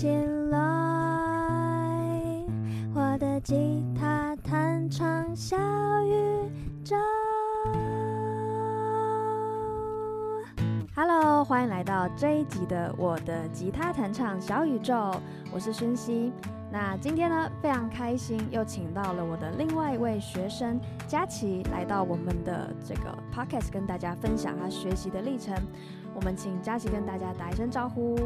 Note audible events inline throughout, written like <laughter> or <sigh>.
起来，我的吉他弹唱小宇宙。Hello，欢迎来到这一集的我的吉他弹唱小宇宙，我是薰希。那今天呢，非常开心，又请到了我的另外一位学生佳琪来到我们的这个 podcast，跟大家分享他学习的历程。我们请佳琪跟大家打一声招呼。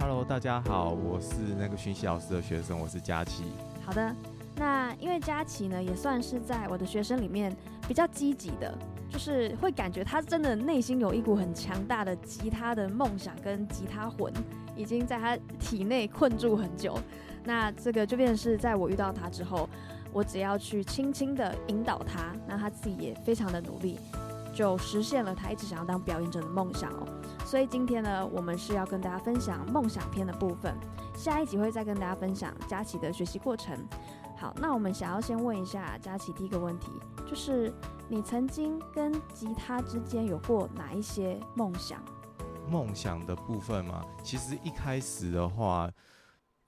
Hello，大家好，我是那个讯息老师的学生，我是佳琪。好的，那因为佳琪呢，也算是在我的学生里面比较积极的，就是会感觉他真的内心有一股很强大的吉他的梦想跟吉他魂，已经在他体内困住很久。那这个就变是在我遇到他之后，我只要去轻轻的引导他，那他自己也非常的努力，就实现了他一直想要当表演者的梦想哦。所以今天呢，我们是要跟大家分享梦想篇的部分，下一集会再跟大家分享佳琪的学习过程。好，那我们想要先问一下佳琪第一个问题，就是你曾经跟吉他之间有过哪一些梦想？梦想的部分嘛，其实一开始的话。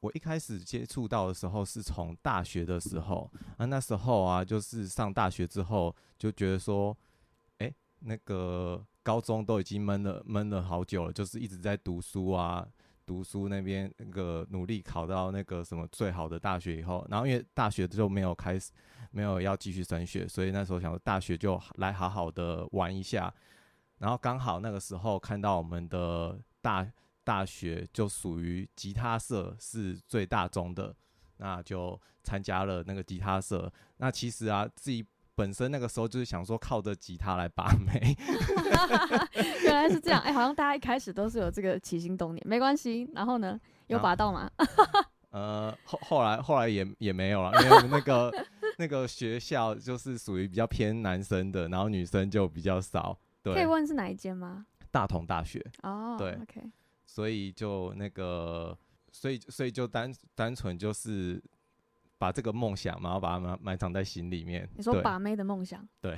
我一开始接触到的时候是从大学的时候，啊，那时候啊，就是上大学之后就觉得说，那个高中都已经闷了闷了好久了，就是一直在读书啊，读书那边那个努力考到那个什么最好的大学以后，然后因为大学就没有开始，没有要继续升学，所以那时候想说大学就来好好的玩一下，然后刚好那个时候看到我们的大。大学就属于吉他社是最大宗的，那就参加了那个吉他社。那其实啊，自己本身那个时候就是想说靠着吉他来把妹。<laughs> 原来是这样，哎、欸，好像大家一开始都是有这个起心动念，没关系。然后呢，有拔到吗？<laughs> 呃，后后来后来也也没有了，因为那个那个学校就是属于比较偏男生的，然后女生就比较少。对，可以问是哪一间吗？大同大学。哦，对，OK。所以就那个，所以所以就单单纯就是把这个梦想，然后把它埋埋藏在心里面。你说把妹的梦想？对，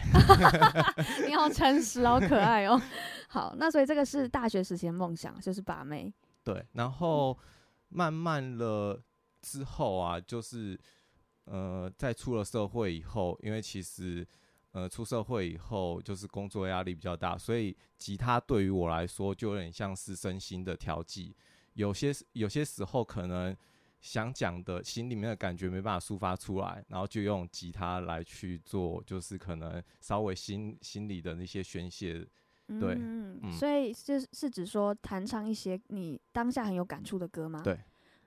<laughs> 你好诚实，好可爱哦。好，那所以这个是大学时期的梦想，就是把妹。<laughs> 对，然后慢慢了之后啊，就是呃，在出了社会以后，因为其实。呃，出社会以后就是工作压力比较大，所以吉他对于我来说就有点像是身心的调剂。有些有些时候可能想讲的心里面的感觉没办法抒发出来，然后就用吉他来去做，就是可能稍微心心里的那些宣泄。对，嗯，嗯，所以是是指说弹唱一些你当下很有感触的歌吗？对。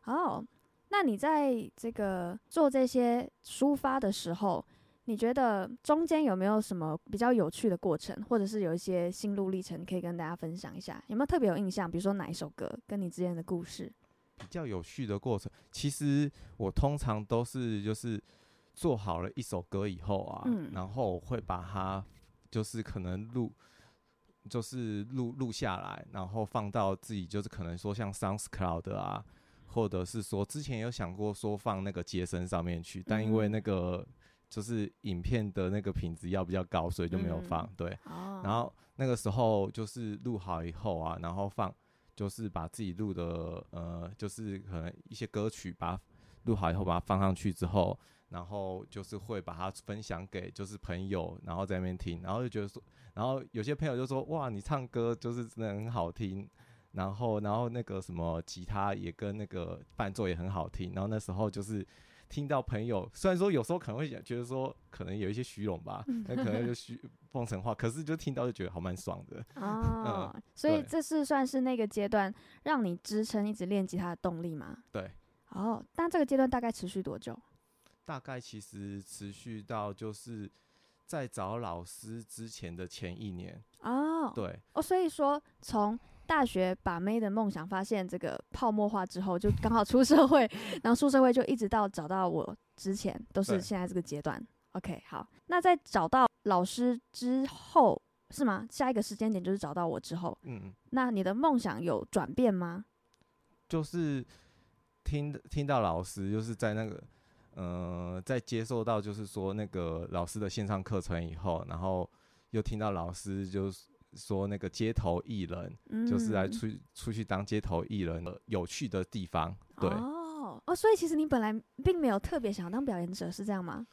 哦，那你在这个做这些抒发的时候，你觉得中间有没有什么比较有趣的过程，或者是有一些心路历程可以跟大家分享一下？有没有特别有印象？比如说哪一首歌跟你之间的故事？比较有序的过程，其实我通常都是就是做好了一首歌以后啊，嗯、然后我会把它就是可能录，就是录录下来，然后放到自己就是可能说像 SoundCloud 啊，或者是说之前有想过说放那个街声上面去，但因为那个。嗯就是影片的那个品质要比较高，所以就没有放。嗯、对，哦、然后那个时候就是录好以后啊，然后放，就是把自己录的呃，就是可能一些歌曲，把它录好以后把它放上去之后，然后就是会把它分享给就是朋友，然后在那边听，然后就觉得说，然后有些朋友就说哇，你唱歌就是真的很好听，然后然后那个什么吉他也跟那个伴奏也很好听，然后那时候就是。听到朋友，虽然说有时候可能会觉得说可能有一些虚荣吧，那可能就虚奉承话，可是就听到就觉得好蛮爽的。哦，嗯、所以这是算是那个阶段让你支撑一直练吉他的动力吗？对。哦，那这个阶段大概持续多久？大概其实持续到就是在找老师之前的前一年。哦，对。哦，所以说从。大学把妹的梦想发现这个泡沫化之后，就刚好出社会，然后出社会就一直到找到我之前，都是现在这个阶段。OK，好，那在找到老师之后是吗？下一个时间点就是找到我之后，嗯，那你的梦想有转变吗？就是听听到老师，就是在那个，呃，在接受到就是说那个老师的线上课程以后，然后又听到老师就是。说那个街头艺人，嗯、就是来出出去当街头艺人的有趣的地方。对哦哦，所以其实你本来并没有特别想当表演者，是这样吗？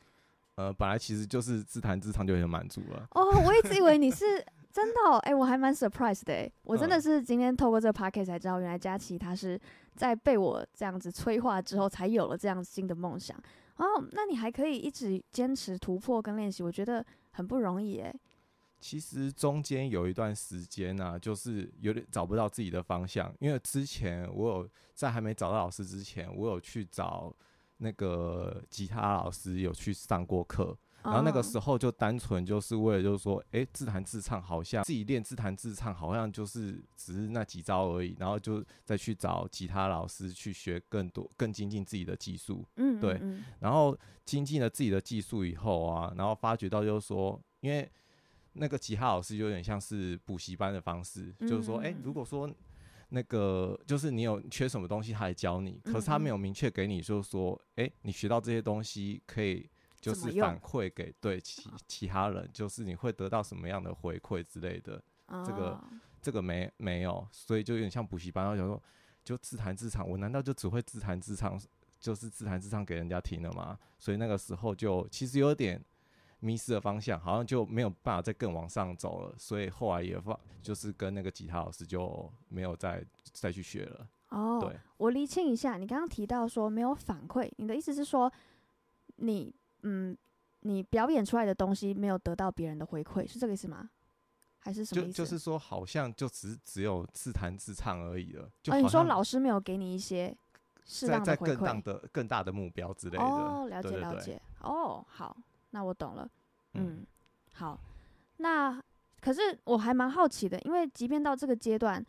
呃，本来其实就是自弹自唱就很满足了。哦，我一直以为你是 <laughs> 真的、哦，哎、欸，我还蛮 surprise 的，哎，我真的是今天透过这个 podcast 才知道，原来佳琪他是在被我这样子催化之后，才有了这样新的梦想。哦，那你还可以一直坚持突破跟练习，我觉得很不容易，哎。其实中间有一段时间呢、啊，就是有点找不到自己的方向，因为之前我有在还没找到老师之前，我有去找。那个吉他老师有去上过课，然后那个时候就单纯就是为了就是说，哎、欸，自弹自唱好像自己练自弹自唱好像就是只是那几招而已，然后就再去找吉他老师去学更多、更精进自己的技术。嗯，对。然后精进了自己的技术以后啊，然后发觉到就是说，因为那个吉他老师有点像是补习班的方式，就是说，哎、欸，如果说。那个就是你有缺什么东西，他来教你，可是他没有明确给你，就是说，哎、欸，你学到这些东西可以就是反馈给对其其他人，就是你会得到什么样的回馈之类的。这个这个没没有，所以就有点像补习班，然后想说就自弹自唱，我难道就只会自弹自唱，就是自弹自唱给人家听了吗？所以那个时候就其实有点。迷失的方向，好像就没有办法再更往上走了，所以后来也放，就是跟那个吉他老师就没有再再去学了。哦，对，我厘清一下，你刚刚提到说没有反馈，你的意思是说你嗯，你表演出来的东西没有得到别人的回馈，是这个意思吗？还是什么意思？就就是说，好像就只只有自弹自唱而已了。就、哦、你说老师没有给你一些适当的回馈，更大的更大的目标之类的。哦，了解了解。哦，好。那我懂了，嗯，嗯，好，那可是我还蛮好奇的，因为即便到这个阶段，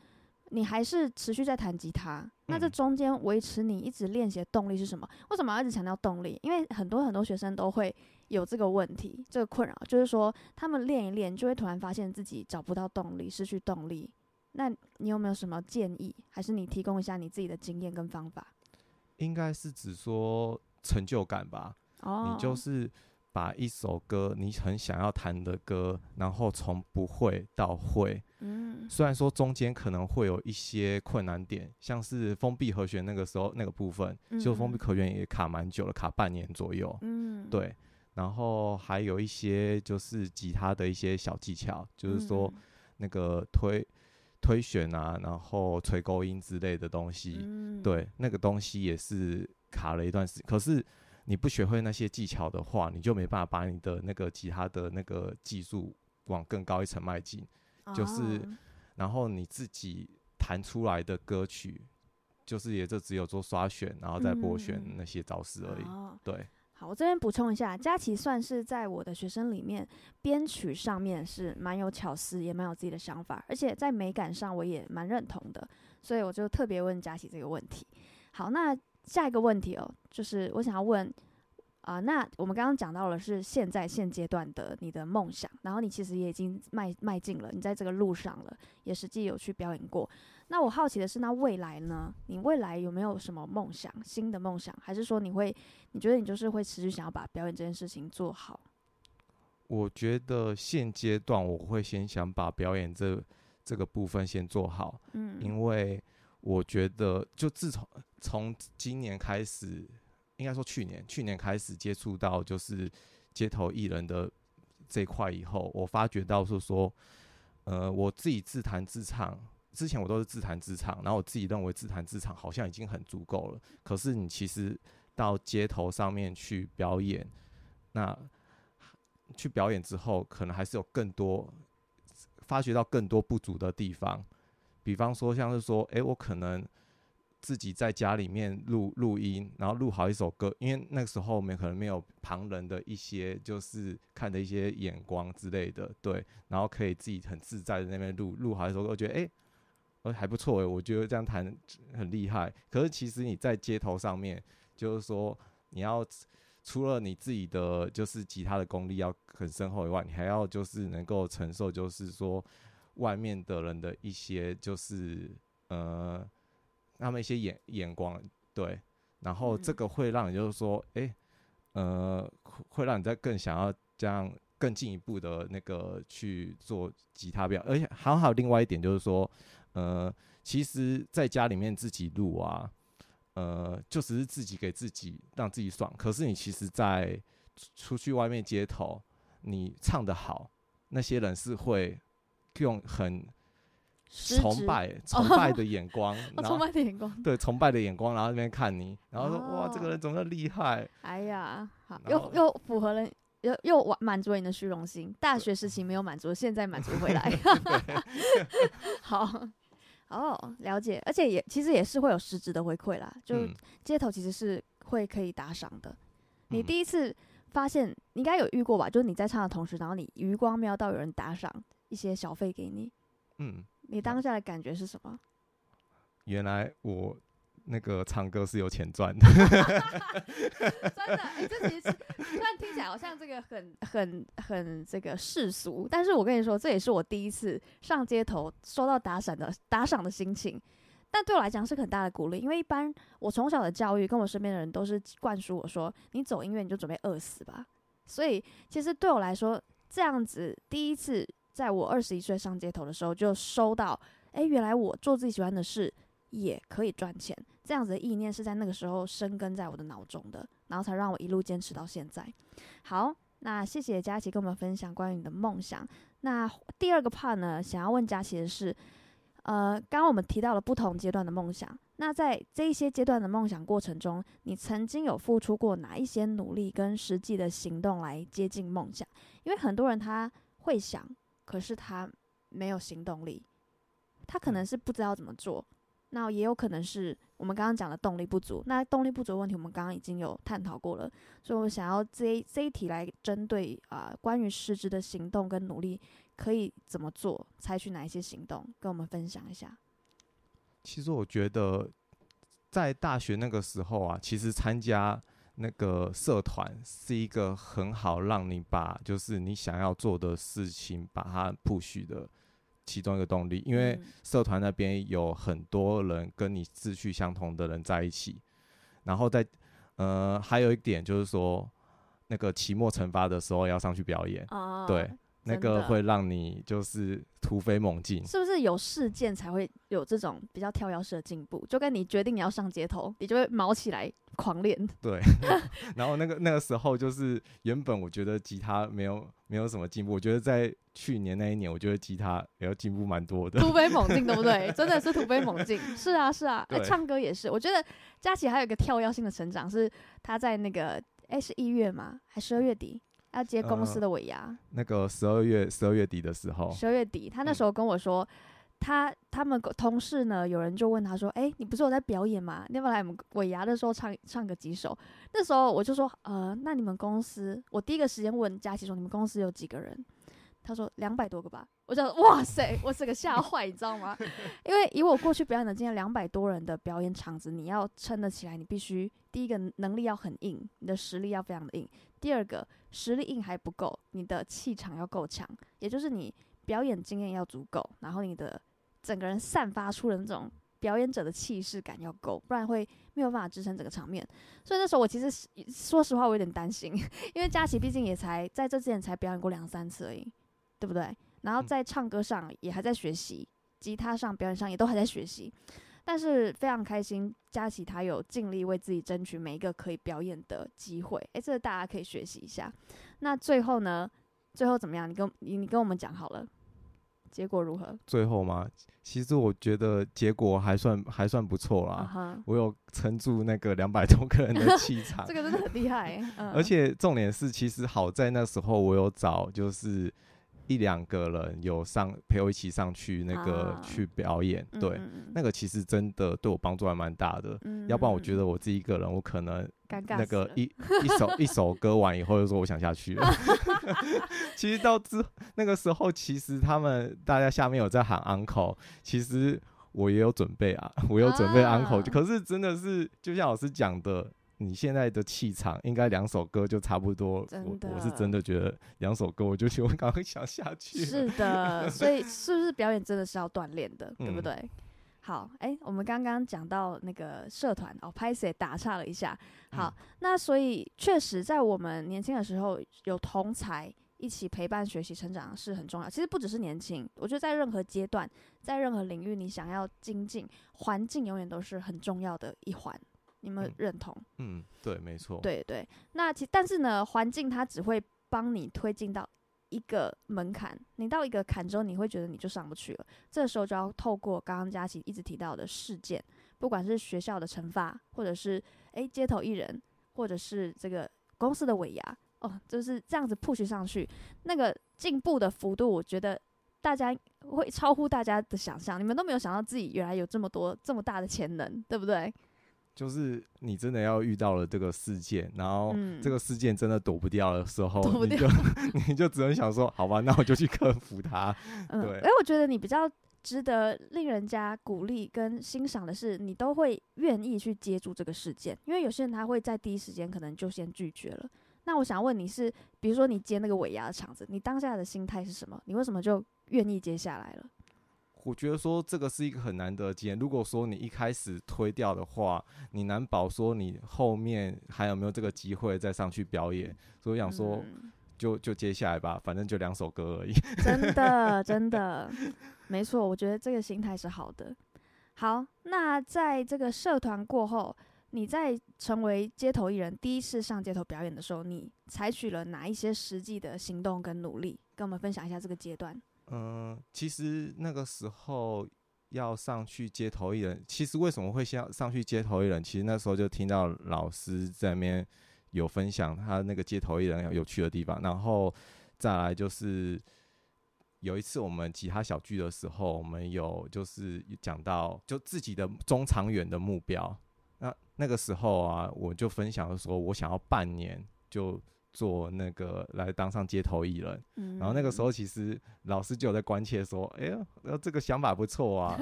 你还是持续在弹吉他，那这中间维持你一直练习的动力是什么？为什么要一直强调动力？因为很多很多学生都会有这个问题，这个困扰，就是说他们练一练就会突然发现自己找不到动力，失去动力。那你有没有什么建议？还是你提供一下你自己的经验跟方法？应该是指说成就感吧。哦，你就是。把一首歌你很想要弹的歌，然后从不会到会，嗯，虽然说中间可能会有一些困难点，像是封闭和弦那个时候那个部分，嗯、就封闭和弦也卡蛮久了，卡半年左右，嗯，对，然后还有一些就是吉他的一些小技巧，就是说那个推推弦啊，然后吹勾音之类的东西，嗯，对，那个东西也是卡了一段时间，可是。你不学会那些技巧的话，你就没办法把你的那个吉他的那个技术往更高一层迈进。Oh. 就是，然后你自己弹出来的歌曲，就是也就只有做刷选，然后再拨选那些招式而已。Oh. 对，好，我这边补充一下，佳琪算是在我的学生里面，编曲上面是蛮有巧思，也蛮有自己的想法，而且在美感上我也蛮认同的，所以我就特别问佳琪这个问题。好，那。下一个问题哦，就是我想要问啊、呃，那我们刚刚讲到了是现在现阶段的你的梦想，然后你其实也已经迈迈进了，你在这个路上了，也实际有去表演过。那我好奇的是，那未来呢？你未来有没有什么梦想，新的梦想，还是说你会，你觉得你就是会持续想要把表演这件事情做好？我觉得现阶段我会先想把表演这这个部分先做好，嗯，因为。我觉得，就自从从今年开始，应该说去年，去年开始接触到就是街头艺人的这块以后，我发觉到是说，呃，我自己自弹自唱，之前我都是自弹自唱，然后我自己认为自弹自唱好像已经很足够了。可是你其实到街头上面去表演，那去表演之后，可能还是有更多发觉到更多不足的地方。比方说，像是说，诶，我可能自己在家里面录录音，然后录好一首歌，因为那个时候我们可能没有旁人的一些就是看的一些眼光之类的，对，然后可以自己很自在的那边录录好一首歌，我觉得诶，呃还不错诶，我觉得这样弹很厉害。可是其实你在街头上面，就是说你要除了你自己的就是吉他的功力要很深厚以外，你还要就是能够承受，就是说。外面的人的一些就是呃，他们一些眼眼光，对，然后这个会让你就是说，诶、欸，呃，会让你在更想要这样更进一步的那个去做吉他表，而且还还有另外一点就是说，呃，其实在家里面自己录啊，呃，就只是自己给自己让自己爽。可是你其实，在出去外面街头，你唱得好，那些人是会用很崇拜 <laughs> 崇拜的眼光，崇拜的眼光，对，崇拜的眼光，然后那边看你，然后说、哦、哇，这个人怎么厉害？哎呀，好，又又符合了，又又满满足了你的虚荣心。大学时期没有满足，现在满足回来。<laughs> <laughs> 好，哦，了解，而且也其实也是会有实质的回馈啦。就街头其实是会可以打赏的。嗯、你第一次发现，你应该有遇过吧？就是你在唱的同时，然后你余光瞄到有人打赏一些小费给你。嗯。你当下的感觉是什么？原来我那个唱歌是有钱赚的，<laughs> 真的。哎、欸，这其实虽然听起来好像这个很很很这个世俗，但是我跟你说，这也是我第一次上街头收到打赏的打赏的心情。但对我来讲是很大的鼓励，因为一般我从小的教育跟我身边的人都是灌输我说，你走音乐你就准备饿死吧。所以其实对我来说，这样子第一次。在我二十一岁上街头的时候，就收到，哎、原来我做自己喜欢的事也可以赚钱，这样子的意念是在那个时候生根在我的脑中的，然后才让我一路坚持到现在。好，那谢谢佳琪跟我们分享关于你的梦想。那第二个 part 呢，想要问佳琪的是，呃，刚刚我们提到了不同阶段的梦想，那在这一些阶段的梦想过程中，你曾经有付出过哪一些努力跟实际的行动来接近梦想？因为很多人他会想。可是他没有行动力，他可能是不知道怎么做，那也有可能是我们刚刚讲的动力不足。那动力不足的问题，我们刚刚已经有探讨过了，所以我想要这一这一题来针对啊、呃，关于实质的行动跟努力可以怎么做，采取哪一些行动，跟我们分享一下。其实我觉得在大学那个时候啊，其实参加。那个社团是一个很好让你把就是你想要做的事情把它 push 的其中一个动力，因为社团那边有很多人跟你志趣相同的人在一起，然后在呃还有一点就是说那个期末惩罚的时候要上去表演，对。那个会让你就是突飞猛进，是不是有事件才会有这种比较跳跃式的进步？就跟你决定你要上街头，你就会毛起来狂练。<laughs> 对，<laughs> 然后那个那个时候就是原本我觉得吉他没有没有什么进步，我觉得在去年那一年，我觉得吉他也要进步蛮多的，突飞猛进，<laughs> 对不对？真的是突飞猛进。是啊，是啊，哎，唱歌也是。我觉得佳琪还有一个跳跃性的成长，是他在那个哎是一月吗？还十二月底？要接公司的尾牙，呃，那个十二月十二月底的时候，十二月底，他那时候跟我说，嗯、他他们同事呢，有人就问他说，哎、你不是有在表演吗？你要不要来我们尾牙的时候唱唱个几首？那时候我就说，呃，那你们公司，我第一个时间问佳琪说，你们公司有几个人？他说两百多个吧。我就哇塞，我是个吓坏，你知道吗？因为以我过去表演的经验，两百多人的表演场子，你要撑得起来，你必须第一个能力要很硬，你的实力要非常的硬。第二个实力硬还不够，你的气场要够强，也就是你表演经验要足够，然后你的整个人散发出的那种表演者的气势感要够，不然会没有办法支撑整个场面。所以那时候我其实说实话，我有点担心，因为佳琪毕竟也才在这之前才表演过两三次而已，对不对？然后在唱歌上也还在学习，吉他上表演上也都还在学习。但是非常开心，佳琪他有尽力为自己争取每一个可以表演的机会。诶，这个大家可以学习一下。那最后呢？最后怎么样？你跟你你跟我们讲好了，结果如何？最后吗？其实我觉得结果还算还算不错啦。Uh -huh. 我有撑住那个两百多个人的气 <laughs> 场，这个真的很厉害。Uh. 而且重点是，其实好在那时候我有找就是。一两个人有上陪我一起上去那个、啊、去表演，对、嗯，那个其实真的对我帮助还蛮大的、嗯。要不然我觉得我自己一个人，我可能那个一一首一首歌完以后就说我想下去了。<laughs> 其实到之那个时候，其实他们大家下面有在喊 uncle，其实我也有准备啊，我有准备 uncle，、啊、可是真的是就像老师讲的。你现在的气场应该两首歌就差不多，我我是真的觉得两首歌我就觉得我刚刚想下去。是的，所以是不是表演真的是要锻炼的，对不对？嗯、好，哎、欸，我们刚刚讲到那个社团哦，拍谢打岔了一下。好，嗯、那所以确实在我们年轻的时候有同才。一起陪伴学习成长是很重要。其实不只是年轻，我觉得在任何阶段，在任何领域，你想要精进，环境永远都是很重要的一环。你们认同？嗯，嗯，对，没错。对对，那其但是呢，环境它只会帮你推进到一个门槛，你到一个坎之后，你会觉得你就上不去了。这时候就要透过刚刚佳琪一直提到的事件，不管是学校的惩罚，或者是诶街头艺人，或者是这个公司的尾牙，哦，就是这样子 push 上去，那个进步的幅度，我觉得大家会超乎大家的想象。你们都没有想到自己原来有这么多这么大的潜能，对不对？就是你真的要遇到了这个事件，然后这个事件真的躲不掉的时候，嗯、你就 <laughs> 你就只能想说，好吧，那我就去克服它。<laughs> 嗯、对，哎，我觉得你比较值得令人家鼓励跟欣赏的是，你都会愿意去接住这个事件，因为有些人他会在第一时间可能就先拒绝了。那我想问你是，比如说你接那个尾牙的场子，你当下的心态是什么？你为什么就愿意接下来了？我觉得说这个是一个很难得的经验。如果说你一开始推掉的话，你难保说你后面还有没有这个机会再上去表演。所以我想说，就就接下来吧，反正就两首歌而已。真的，<laughs> 真的，没错。我觉得这个心态是好的。好，那在这个社团过后，你在成为街头艺人第一次上街头表演的时候，你采取了哪一些实际的行动跟努力？跟我们分享一下这个阶段。嗯，其实那个时候要上去街头艺人，其实为什么会先上去街头艺人？其实那时候就听到老师在那边有分享他那个街头艺人有趣的地方，然后再来就是有一次我们吉他小聚的时候，我们有就是讲到就自己的中长远的目标。那那个时候啊，我就分享说，我想要半年就。做那个来当上街头艺人，嗯、然后那个时候其实老师就有在关切说：“哎呀，这个想法不错啊。”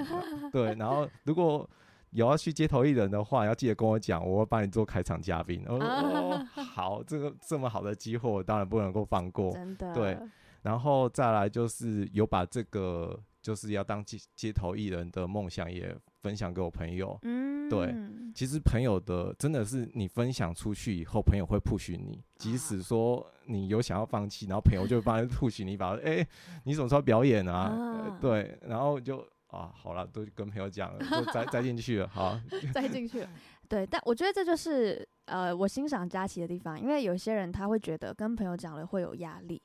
对，<laughs> 然后如果有要去街头艺人的话，要记得跟我讲，我会帮你做开场嘉宾。我说：<laughs> “哦，好，这个这么好的机会，我当然不能够放过。”真的。对，然后再来就是有把这个就是要当街街头艺人的梦想也分享给我朋友。嗯，对。其实朋友的真的是你分享出去以后，朋友会 push 你。即使说你有想要放弃，然后朋友就会帮你 push 你，把 <laughs> 哎，你什么时候表演啊？啊对，然后就啊，好了，都跟朋友讲了，就栽 <laughs> 栽进去了，好，<laughs> 栽进去了。对，但我觉得这就是呃，我欣赏佳琪的地方，因为有些人他会觉得跟朋友讲了会有压力，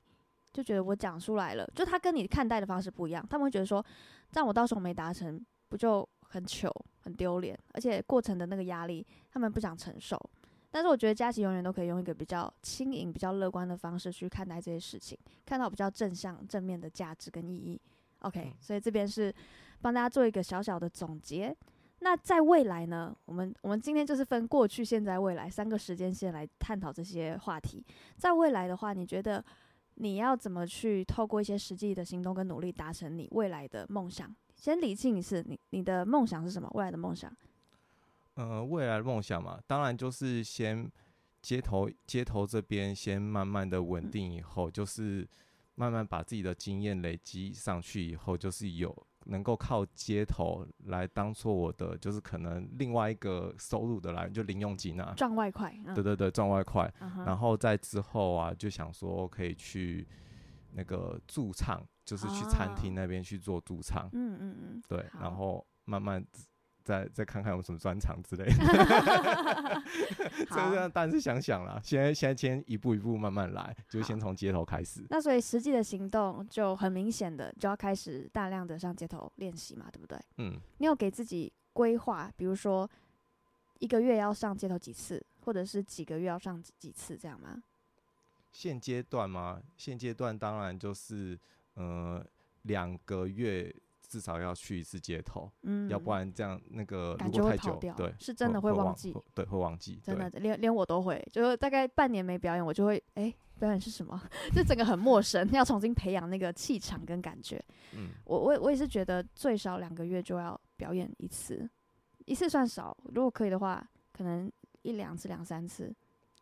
就觉得我讲出来了，就他跟你看待的方式不一样，他们会觉得说，这样我到时候没达成，不就？很糗，很丢脸，而且过程的那个压力，他们不想承受。但是我觉得佳琪永远都可以用一个比较轻盈、比较乐观的方式去看待这些事情，看到比较正向、正面的价值跟意义。OK，所以这边是帮大家做一个小小的总结。那在未来呢？我们我们今天就是分过去、现在、未来三个时间线来探讨这些话题。在未来的话，你觉得你要怎么去透过一些实际的行动跟努力，达成你未来的梦想？先理清一次，你你的梦想是什么？未来的梦想？呃，未来的梦想嘛，当然就是先街头街头这边先慢慢的稳定，以后、嗯、就是慢慢把自己的经验累积上去，以后就是有能够靠街头来当做我的，就是可能另外一个收入的来源，就零用金啊，赚外快。对对对，赚外快。嗯、然后在之后啊，就想说可以去那个驻唱。就是去餐厅那边去做驻唱，嗯嗯嗯，对，然后慢慢再再看看有什么专场之类的。<laughs> 这个当然是想想啦，现在现在先一步一步慢慢来，就先从街头开始。那所以实际的行动就很明显的就要开始大量的上街头练习嘛，对不对？嗯。你有给自己规划，比如说一个月要上街头几次，或者是几个月要上几次这样吗？现阶段吗？现阶段当然就是。呃，两个月至少要去一次街头，嗯，要不然这样那个如果太久，对，是真的会忘记，对，会忘记，真的，连连我都会，就是大概半年没表演，我就会，哎、欸，表演是什么？<laughs> 就整个很陌生，要重新培养那个气场跟感觉。嗯，我我我也是觉得最少两个月就要表演一次，一次算少，如果可以的话，可能一两次、两三次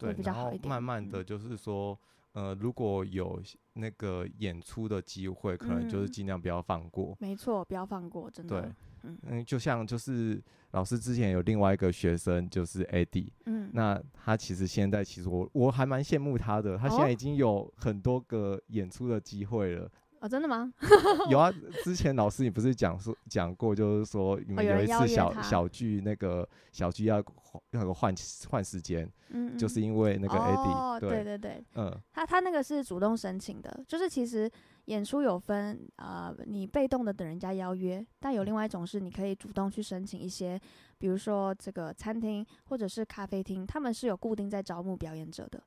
会比较好一点。慢慢的就是说。嗯呃，如果有那个演出的机会，可能就是尽量不要放过。嗯、没错，不要放过，真的。对，嗯，就像就是老师之前有另外一个学生，就是 Eddie，嗯，那他其实现在其实我我还蛮羡慕他的，他现在已经有很多个演出的机会了。哦，真的吗？<laughs> 有啊，<laughs> 之前老师你不是讲说讲过，就是说你们有一次小、哦、小聚那个小聚要那个换换时间，嗯，嗯，就是因为那个 Eddie，哦，对。对对，嗯，他他那个是主动申请的，就是其实演出有分呃，你被动的等人家邀约，但有另外一种是你可以主动去申请一些，比如说这个餐厅或者是咖啡厅，他们是有固定在招募表演者的，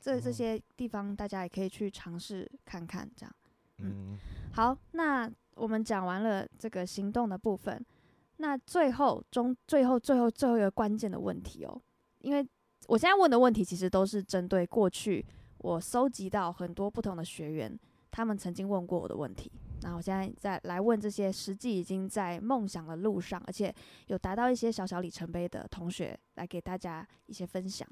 这这些地方大家也可以去尝试看看，这样。嗯，好，那我们讲完了这个行动的部分，那最后中最后最后最后一个关键的问题哦，因为我现在问的问题其实都是针对过去我搜集到很多不同的学员，他们曾经问过我的问题，那我现在再来问这些实际已经在梦想的路上，而且有达到一些小小里程碑的同学，来给大家一些分享。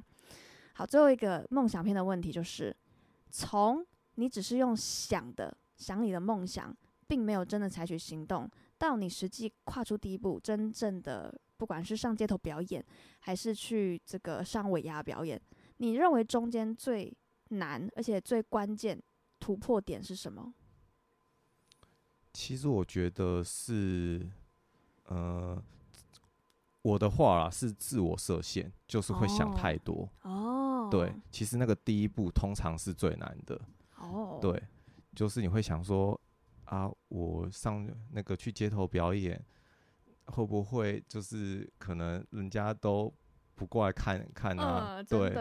好，最后一个梦想篇的问题就是，从你只是用想的。想你的梦想，并没有真的采取行动，到你实际跨出第一步，真正的不管是上街头表演，还是去这个上尾牙表演，你认为中间最难而且最关键突破点是什么？其实我觉得是，呃，我的话啦是自我设限，就是会想太多。哦，对，其实那个第一步通常是最难的。哦，对。就是你会想说啊，我上那个去街头表演，会不会就是可能人家都不过来看看啊？嗯、对，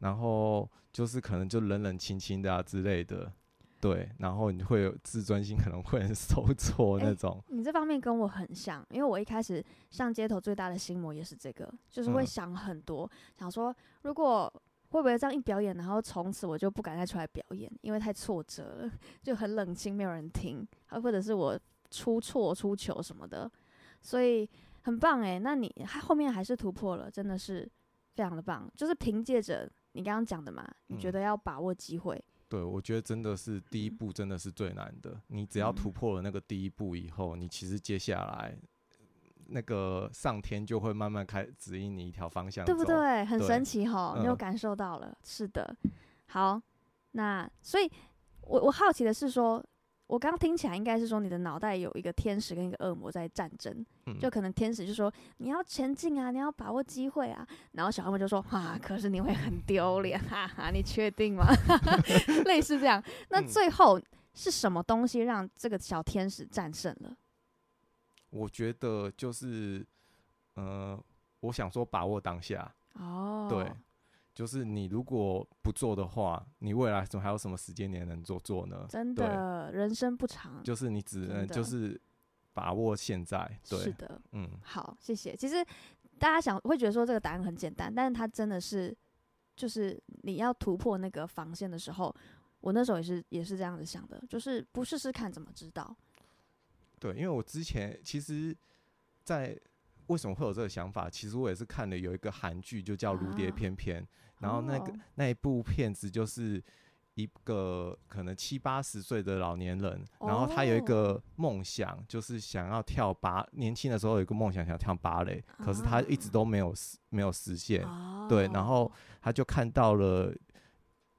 然后就是可能就冷冷清清的啊之类的，对，然后你会有自尊心可能会很受挫那种、欸。你这方面跟我很像，因为我一开始上街头最大的心魔也是这个，就是会想很多，嗯、想说如果。会不会这样一表演，然后从此我就不敢再出来表演，因为太挫折了，<laughs> 就很冷清，没有人听，或者是我出错出糗什么的，所以很棒诶。那你后面还是突破了，真的是非常的棒。就是凭借着你刚刚讲的嘛，你觉得要把握机会。嗯，对，我觉得真的是第一步真的是最难的。你只要突破了那个第一步以后，你其实接下来。那个上天就会慢慢开指引你一条方向，对不对？很神奇哈，你有感受到了？嗯、是的。好，那所以我我好奇的是说，我刚刚听起来应该是说你的脑袋有一个天使跟一个恶魔在战争，嗯、就可能天使就说你要前进啊，你要把握机会啊，然后小恶魔就说啊，可是你会很丢脸，哈哈，你确定吗？<laughs> 类似这样。那最后是什么东西让这个小天使战胜了？我觉得就是，呃，我想说把握当下。哦，对，就是你如果不做的话，你未来总还有什么时间点能做做呢？真的，人生不长，就是你只能就是把握现在。对，是的，嗯，好，谢谢。其实大家想会觉得说这个答案很简单，但是它真的是，就是你要突破那个防线的时候，我那时候也是也是这样子想的，就是不试试看怎么知道。对，因为我之前其实，在为什么会有这个想法？其实我也是看了有一个韩剧，就叫《如蝶翩翩》，啊，然后那个那一部片子就是一个可能七八十岁的老年人，然后他有一个梦想，就是想要跳芭，年轻的时候有一个梦想想跳芭蕾，可是他一直都没有实没有实现。对，然后他就看到了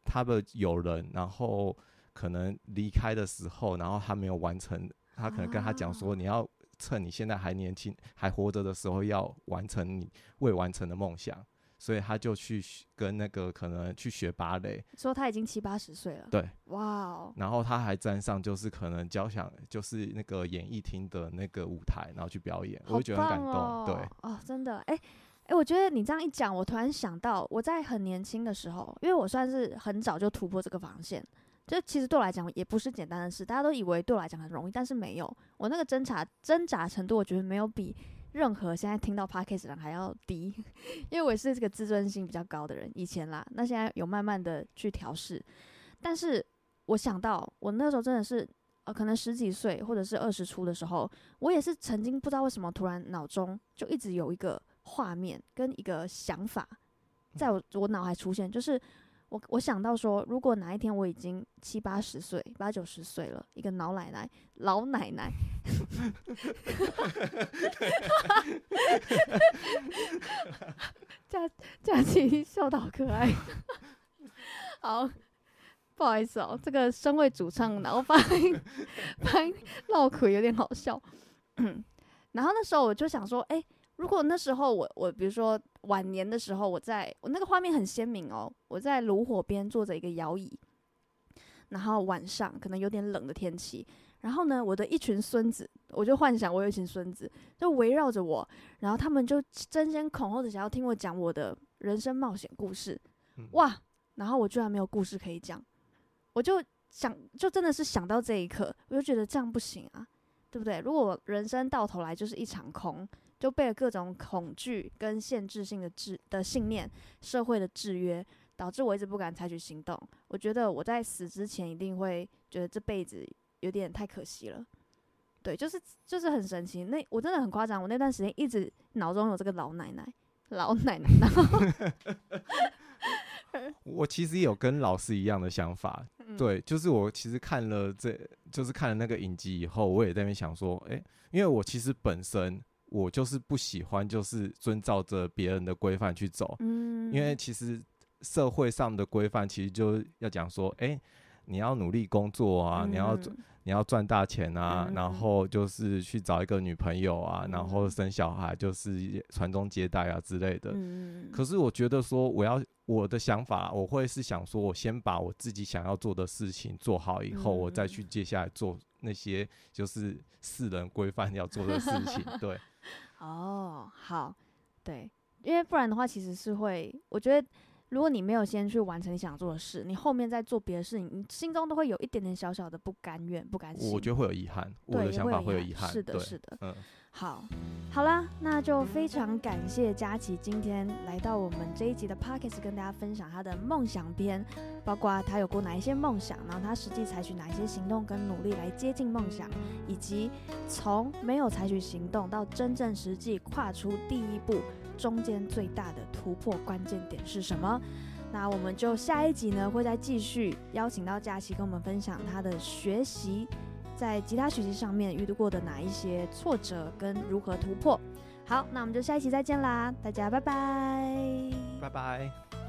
他的友人，然后可能离开的时候，然后他没有完成。他可能跟他讲说，你要趁你现在还年轻、还活着的时候，要完成你未完成的梦想，所以他就去跟那个可能去学芭蕾。说他已经七八十岁了。对，哇哦。然后他还站上就是可能交响，就是那个演艺厅的那个舞台，然后去表演，我就觉得很感动。哦、对，哦，真的，哎、欸、哎、欸，我觉得你这样一讲，我突然想到，我在很年轻的时候，因为我算是很早就突破这个防线。这其实对我来讲也不是简单的事，大家都以为对我来讲很容易，但是没有。我那个挣扎挣扎程度，我觉得没有比任何现在听到 podcast 的人还要低，<laughs> 因为我是这个自尊心比较高的人，以前啦，那现在有慢慢的去调试。但是我想到我那时候真的是，呃，可能十几岁或者是二十出的时候，我也是曾经不知道为什么突然脑中就一直有一个画面跟一个想法，在我我脑海出现，就是。我我想到说，如果哪一天我已经七八十岁、八九十岁了，一个老奶奶、老奶奶，<laughs> 这样这佳琪笑到可爱。<laughs> 好，不好意思哦，这个身为主唱，然后发音发音绕口有点好笑。<coughs> 然后那时候我就想说，哎、欸，如果那时候我我比如说晚年的时候，我在我那个画面很鲜明哦，我在炉火边坐着一个摇椅，然后晚上可能有点冷的天气，然后呢，我的一群孙子，我就幻想我有一群孙子就围绕着我，然后他们就争先恐后的想要听我讲我的人生冒险故事，哇！然后我居然没有故事可以讲，我就想，就真的是想到这一刻，我就觉得这样不行啊。对不对？如果人生到头来就是一场空，就被了各种恐惧跟限制性的制的信念、社会的制约，导致我一直不敢采取行动。我觉得我在死之前一定会觉得这辈子有点太可惜了。对，就是就是很神奇。那我真的很夸张，我那段时间一直脑中有这个老奶奶，老奶奶。<laughs> 然后我其实也有跟老师一样的想法，嗯、对，就是我其实看了这，就是看了那个影集以后，我也在那边想说，哎、欸，因为我其实本身我就是不喜欢，就是遵照着别人的规范去走，嗯，因为其实社会上的规范其实就要讲说，哎、欸，你要努力工作啊，嗯、你要。你要赚大钱啊，嗯、然后就是去找一个女朋友啊，嗯、然后生小孩，就是传宗接代啊之类的。嗯、可是我觉得说，我要我的想法，我会是想说，我先把我自己想要做的事情做好以后，嗯、我再去接下来做那些就是世人规范要做的事情。<laughs> 对。哦，好，对，因为不然的话，其实是会，我觉得。如果你没有先去完成你想做的事，你后面再做别的事情，你心中都会有一点点小小的不甘愿、不甘心。我觉得会有遗憾，对，我的想法会有遗憾。是的，是的。嗯，好，好啦，那就非常感谢佳琪今天来到我们这一集的 Podcast，跟大家分享他的梦想篇，包括他有过哪一些梦想，然后他实际采取哪一些行动跟努力来接近梦想，以及从没有采取行动到真正实际跨出第一步。中间最大的突破关键点是什么？那我们就下一集呢，会再继续邀请到佳琪跟我们分享他的学习，在吉他学习上面遇到过的哪一些挫折跟如何突破。好，那我们就下一期再见啦，大家拜拜，拜拜。